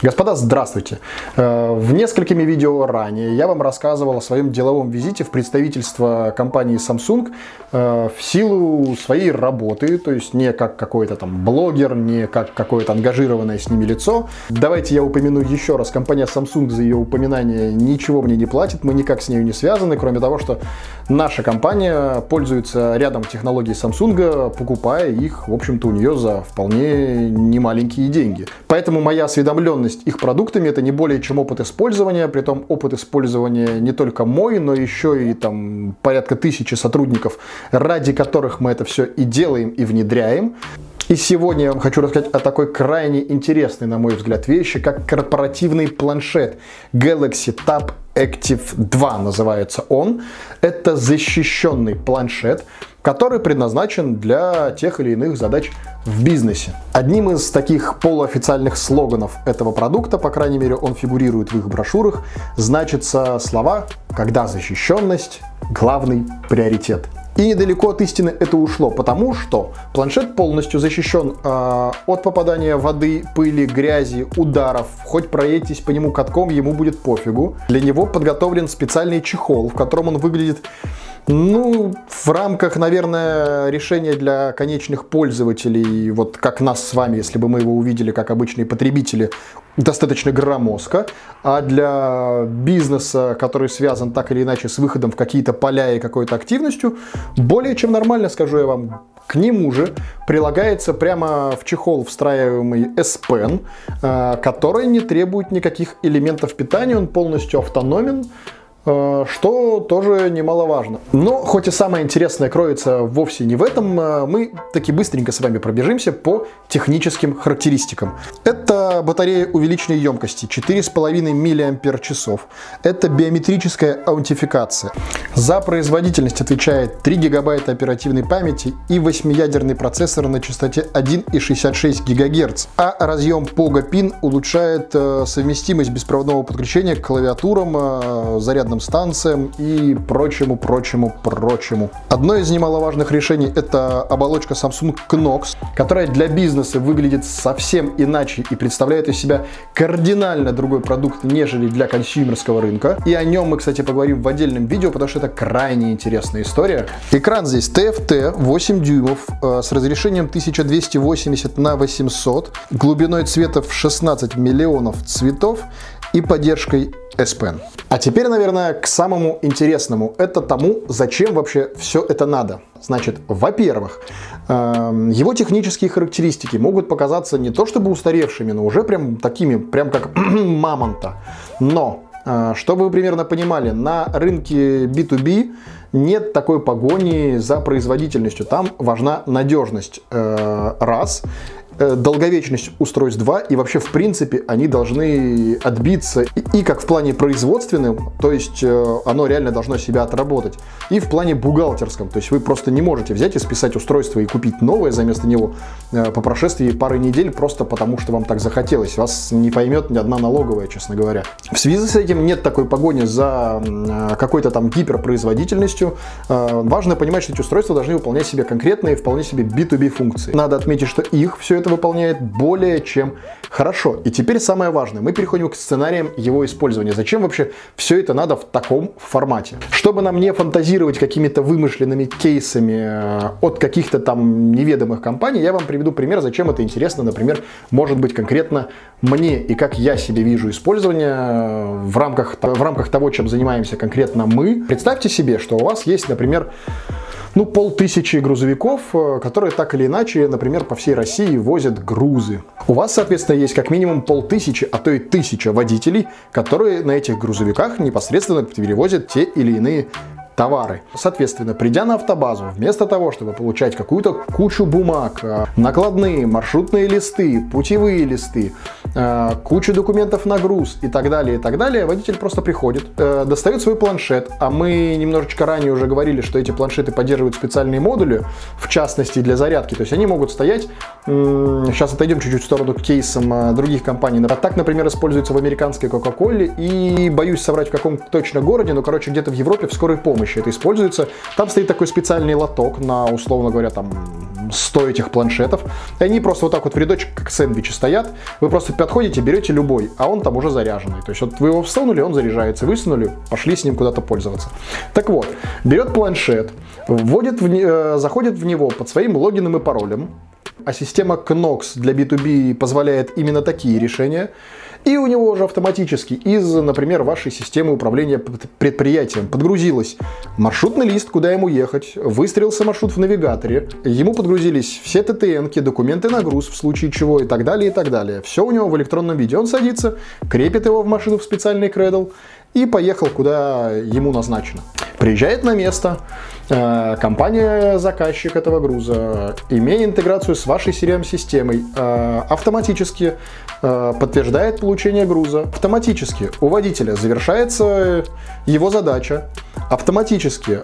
Господа, здравствуйте! Э, в несколькими видео ранее я вам рассказывал о своем деловом визите в представительство компании Samsung э, в силу своей работы, то есть не как какой-то там блогер, не как какое-то ангажированное с ними лицо. Давайте я упомяну еще раз, компания Samsung за ее упоминание ничего мне не платит, мы никак с ней не связаны, кроме того, что наша компания пользуется рядом технологий Samsung, покупая их, в общем-то, у нее за вполне немаленькие деньги. Поэтому моя осведомленность осведомленность их продуктами это не более чем опыт использования, при том опыт использования не только мой, но еще и там порядка тысячи сотрудников, ради которых мы это все и делаем, и внедряем. И сегодня я вам хочу рассказать о такой крайне интересной, на мой взгляд, вещи, как корпоративный планшет Galaxy Tab Active 2 называется он. Это защищенный планшет, который предназначен для тех или иных задач в бизнесе. Одним из таких полуофициальных слоганов этого продукта, по крайней мере он фигурирует в их брошюрах, значатся слова «когда защищенность – главный приоритет». И недалеко от истины это ушло, потому что планшет полностью защищен э, от попадания воды, пыли, грязи, ударов. Хоть проедьтесь по нему катком, ему будет пофигу. Для него подготовлен специальный чехол, в котором он выглядит ну, в рамках, наверное, решения для конечных пользователей, вот как нас с вами, если бы мы его увидели как обычные потребители, достаточно громоздко, а для бизнеса, который связан так или иначе с выходом в какие-то поля и какой-то активностью, более чем нормально, скажу я вам. К нему же прилагается прямо в чехол встраиваемый S Pen, э, который не требует никаких элементов питания, он полностью автономен, что тоже немаловажно. Но хоть и самое интересное кроется вовсе не в этом, э, мы таки быстренько с вами пробежимся по техническим характеристикам. Это батарея увеличенной емкости 4,5 мАч. Это биометрическая аутентификация. За производительность отвечает 3 гигабайта оперативной памяти и 8-ядерный процессор на частоте 1,66 ГГц. А разъем POGO PIN улучшает э, совместимость беспроводного подключения к клавиатурам, зарядным зарядным станциям и прочему, прочему, прочему. Одно из немаловажных решений это оболочка Samsung Knox, которая для бизнеса выглядит совсем иначе и представляет из себя кардинально другой продукт, нежели для консюмерского рынка. И о нем мы, кстати, поговорим в отдельном видео, потому что это крайне интересная история. Экран здесь TFT 8 дюймов э, с разрешением 1280 на 800, глубиной цвета в 16 миллионов цветов и поддержкой S Pen. А теперь, наверное, к самому интересному. Это тому, зачем вообще все это надо. Значит, во-первых, эм, его технические характеристики могут показаться не то чтобы устаревшими, но уже прям такими, прям как мамонта. Но, э, чтобы вы примерно понимали, на рынке B2B нет такой погони за производительностью. Там важна надежность. Э, раз. Э, долговечность устройств 2, и вообще, в принципе, они должны отбиться и, и как в плане производственном, то есть э, оно реально должно себя отработать, и в плане бухгалтерском, то есть вы просто не можете взять и списать устройство и купить новое заместо него э, по прошествии пары недель просто потому, что вам так захотелось. Вас не поймет ни одна налоговая, честно говоря. В связи с этим нет такой погони за какой-то там гиперпроизводительностью. Важно понимать, что эти устройства должны выполнять себе конкретные, вполне себе B2B функции. Надо отметить, что их все это это выполняет более чем хорошо. И теперь самое важное, мы переходим к сценариям его использования. Зачем вообще все это надо в таком формате? Чтобы нам не фантазировать какими-то вымышленными кейсами э, от каких-то там неведомых компаний, я вам приведу пример, зачем это интересно, например, может быть конкретно мне и как я себе вижу использование э, в рамках, в рамках того, чем занимаемся конкретно мы. Представьте себе, что у вас есть, например, ну, полтысячи грузовиков, э, которые так или иначе, например, по всей России возят грузы. У вас, соответственно, есть как минимум полтысячи, а то и тысяча водителей, которые на этих грузовиках непосредственно перевозят те или иные товары. Соответственно, придя на автобазу, вместо того, чтобы получать какую-то кучу бумаг, э, накладные, маршрутные листы, путевые листы, э, кучу документов на груз и так далее, и так далее, водитель просто приходит, э, достает свой планшет, а мы немножечко ранее уже говорили, что эти планшеты поддерживают специальные модули, в частности для зарядки, то есть они могут стоять, сейчас отойдем чуть-чуть в сторону к кейсам других компаний, а так, например, используется в американской Coca-Cola и, боюсь соврать в каком точно городе, но, короче, где-то в Европе в скорой помощи это используется. Там стоит такой специальный лоток на, условно говоря, там там 100 этих планшетов, и они просто вот так вот в рядочек, как сэндвичи стоят, вы просто подходите, берете любой, а он там уже заряженный. То есть вот вы его всунули, он заряжается, высунули, пошли с ним куда-то пользоваться. Так вот, берет планшет, вводит в, э, заходит в него под своим логином и паролем, а система Knox для B2B позволяет именно такие решения. И у него уже автоматически из, например, вашей системы управления предприятием подгрузилась маршрутный лист, куда ему ехать, выстрелился маршрут в навигаторе, ему подгрузились все ттн документы на груз в случае чего и так далее, и так далее. Все у него в электронном виде. Он садится, крепит его в машину в специальный кредл и поехал, куда ему назначено. Приезжает на место, Э, компания-заказчик этого груза, имея интеграцию с вашей CRM-системой, э, автоматически э, подтверждает получение груза. Автоматически у водителя завершается его задача. Автоматически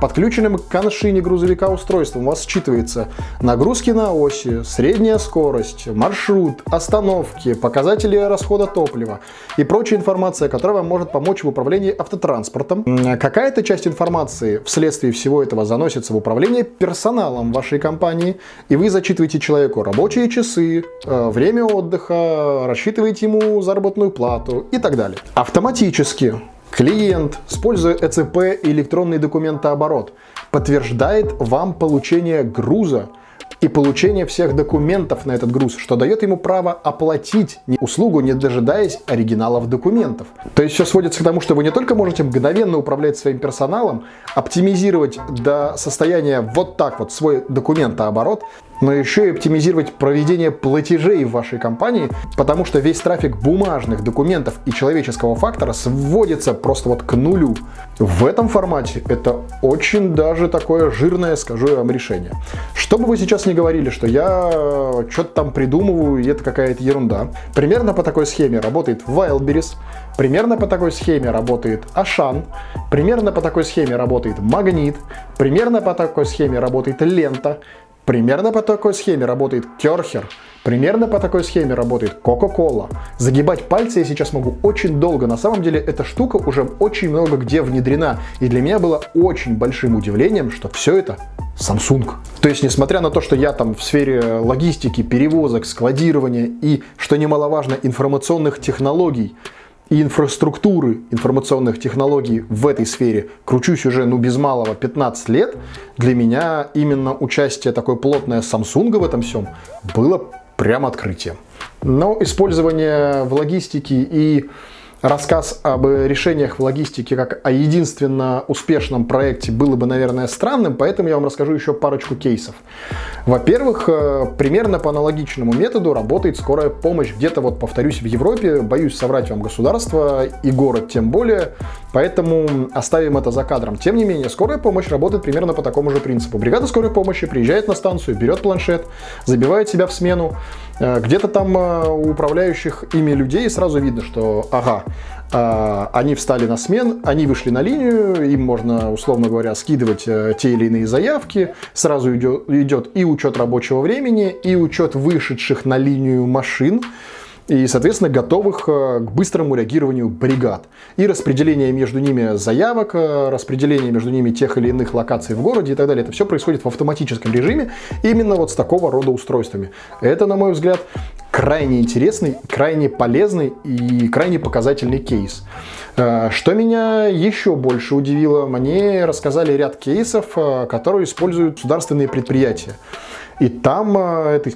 подключенным к коншине грузовика устройством у вас считывается нагрузки на оси, средняя скорость, маршрут, остановки, показатели расхода топлива и прочая информация, которая вам может помочь в управлении автотранспортом. Какая-то часть информации вследствие всего этого заносится в управление персоналом вашей компании, и вы зачитываете человеку рабочие часы, э, время отдыха, рассчитываете ему заработную плату и так далее. Автоматически клиент, используя ЭЦП и электронный документооборот, подтверждает вам получение груза и получение всех документов на этот груз, что дает ему право оплатить услугу, не дожидаясь оригиналов документов. То есть все сводится к тому, что вы не только можете мгновенно управлять своим персоналом, оптимизировать до состояния вот так вот свой документооборот, но еще и оптимизировать проведение платежей в вашей компании, потому что весь трафик бумажных документов и человеческого фактора сводится просто вот к нулю. В этом формате это очень даже такое жирное, скажу я вам, решение. Что бы вы сейчас не говорили, что я что-то там придумываю, и это какая-то ерунда. Примерно по такой схеме работает Wildberries, примерно по такой схеме работает Ашан, примерно по такой схеме работает Магнит, примерно по такой схеме работает Лента, Примерно по такой схеме работает Керхер, примерно по такой схеме работает Coca-Cola. Загибать пальцы я сейчас могу очень долго. На самом деле эта штука уже очень много где внедрена. И для меня было очень большим удивлением, что все это Samsung. То есть, несмотря на то, что я там в сфере логистики, перевозок, складирования и, что немаловажно, информационных технологий, и инфраструктуры информационных технологий в этой сфере кручусь уже, ну, без малого 15 лет, для меня именно участие такое плотное Samsung в этом всем было прям открытием. Но использование в логистике и рассказ об решениях в логистике как о единственно успешном проекте было бы, наверное, странным, поэтому я вам расскажу еще парочку кейсов. Во-первых, э, примерно по аналогичному методу работает скорая помощь где-то, вот повторюсь, в Европе. Боюсь соврать вам государство и город тем более, поэтому оставим это за кадром. Тем не менее, скорая помощь работает примерно по такому же принципу. Бригада скорой помощи приезжает на станцию, берет планшет, забивает себя в смену, Э, где-то там э, у управляющих ими людей сразу видно, что ага, э, они встали на смен, они вышли на линию, им можно, условно говоря, скидывать те или иные заявки, сразу идет, идет и учет рабочего времени, и учет вышедших на линию машин, и, соответственно, готовых э, к быстрому реагированию бригад. И распределение между ними заявок, э, распределение между ними тех или иных локаций в городе и так далее. Это все происходит в автоматическом режиме именно вот с такого рода устройствами. Это, на мой взгляд, крайне интересный, крайне полезный и крайне показательный кейс. Э, что меня еще больше удивило, мне рассказали ряд кейсов, которые используют государственные предприятия. И там это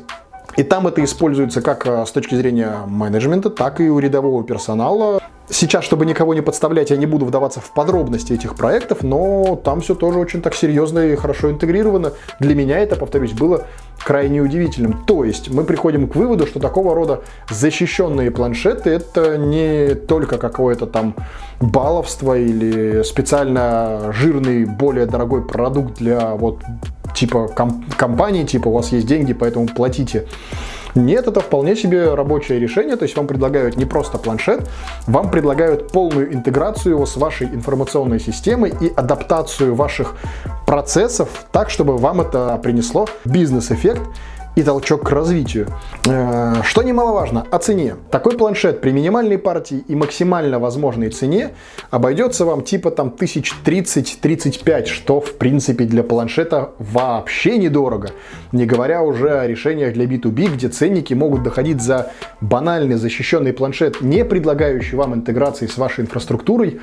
и там это используется как э, с точки зрения менеджмента, так и у рядового персонала. Сейчас, чтобы никого не подставлять, я не буду вдаваться в подробности этих проектов, но там все тоже очень так серьезно и хорошо интегрировано. Для меня это, повторюсь, было крайне удивительным. То есть мы приходим к выводу, что такого рода защищенные планшеты это не только какое-то там баловство или специально жирный, более дорогой продукт для вот типа ком- компании, типа у вас есть деньги, поэтому платите. Нет, это вполне себе рабочее решение, то есть вам предлагают не просто планшет, вам предлагают полную интеграцию его с вашей информационной системой и адаптацию ваших процессов так, чтобы вам это принесло бизнес-эффект и толчок к развитию. Э, что немаловажно, о цене. Такой планшет при минимальной партии и максимально возможной цене обойдется вам типа там 1030-35, что в принципе для планшета вообще недорого. Не говоря уже о решениях для B2B, где ценники могут доходить за банальный защищенный планшет, не предлагающий вам интеграции с вашей инфраструктурой,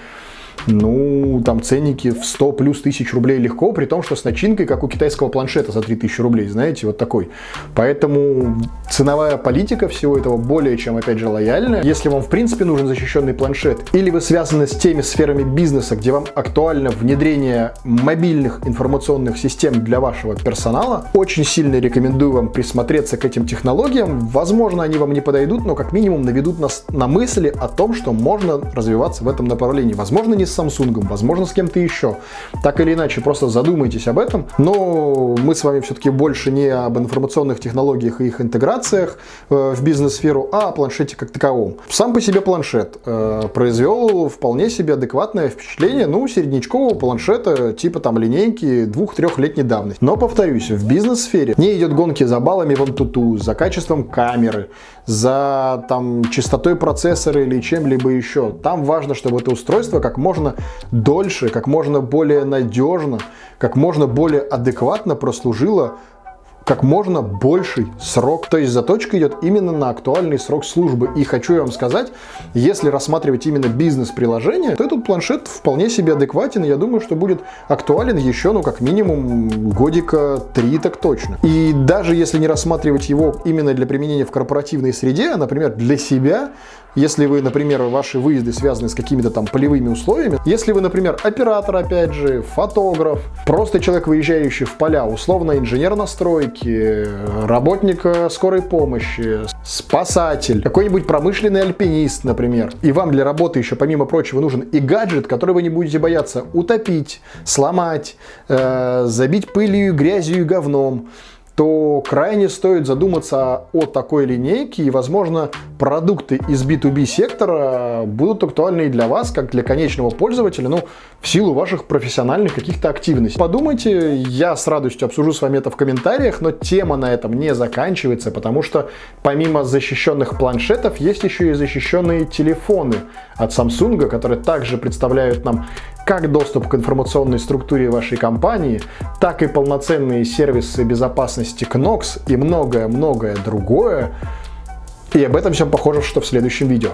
ну, там ценники в 100 плюс тысяч рублей легко, при том, что с начинкой, как у китайского планшета за 3000 рублей, знаете, вот такой. Поэтому ценовая политика всего этого более чем, опять же, лояльная. Если вам, в принципе, нужен защищенный планшет, или вы связаны с теми сферами бизнеса, где вам актуально внедрение мобильных информационных систем для вашего персонала, очень сильно рекомендую вам присмотреться к этим технологиям. Возможно, они вам не подойдут, но как минимум наведут нас на мысли о том, что можно развиваться в этом направлении. Возможно, не с Samsung, возможно, с кем-то еще. Так или иначе, просто задумайтесь об этом. Но мы с вами все-таки больше не об информационных технологиях и их интеграциях э, в бизнес-сферу, а о планшете как таковом. Сам по себе планшет э, произвел вполне себе адекватное впечатление, ну, середнячкового планшета типа там линейки двух-трехлетней давности. Но, повторюсь, в бизнес-сфере не идет гонки за баллами в Antutu, за качеством камеры, за там частотой процессора или чем-либо еще. Там важно, чтобы это устройство как можно дольше, как можно более надежно, как можно более адекватно прослужило как можно больший срок. То есть заточка идет именно на актуальный срок службы. И хочу я вам сказать, если рассматривать именно бизнес-приложение, то этот планшет вполне себе адекватен. Я думаю, что будет актуален еще, ну, как минимум, годика три так точно. И даже если не рассматривать его именно для применения в корпоративной среде, а, например, для себя, если вы, например, ваши выезды связаны с какими-то там полевыми условиями, если вы, например, оператор, опять же, фотограф, просто человек, выезжающий в поля, условно инженер настройки, работник скорой помощи, спасатель, какой-нибудь промышленный альпинист, например, и вам для работы еще, помимо прочего, нужен и гаджет, который вы не будете бояться утопить, сломать, э, забить пылью, грязью и говном, то крайне стоит задуматься о такой линейке и, возможно, продукты из B2B сектора будут актуальны и для вас, как для конечного пользователя, ну, в силу ваших профессиональных каких-то активностей. Подумайте, я с радостью обсужу с вами это в комментариях, но тема на этом не заканчивается, потому что помимо защищенных планшетов есть еще и защищенные телефоны от Samsung, которые также представляют нам как доступ к информационной структуре вашей компании, так и полноценные сервисы безопасности Knox и многое-многое другое. И об этом всем похоже, что в следующем видео.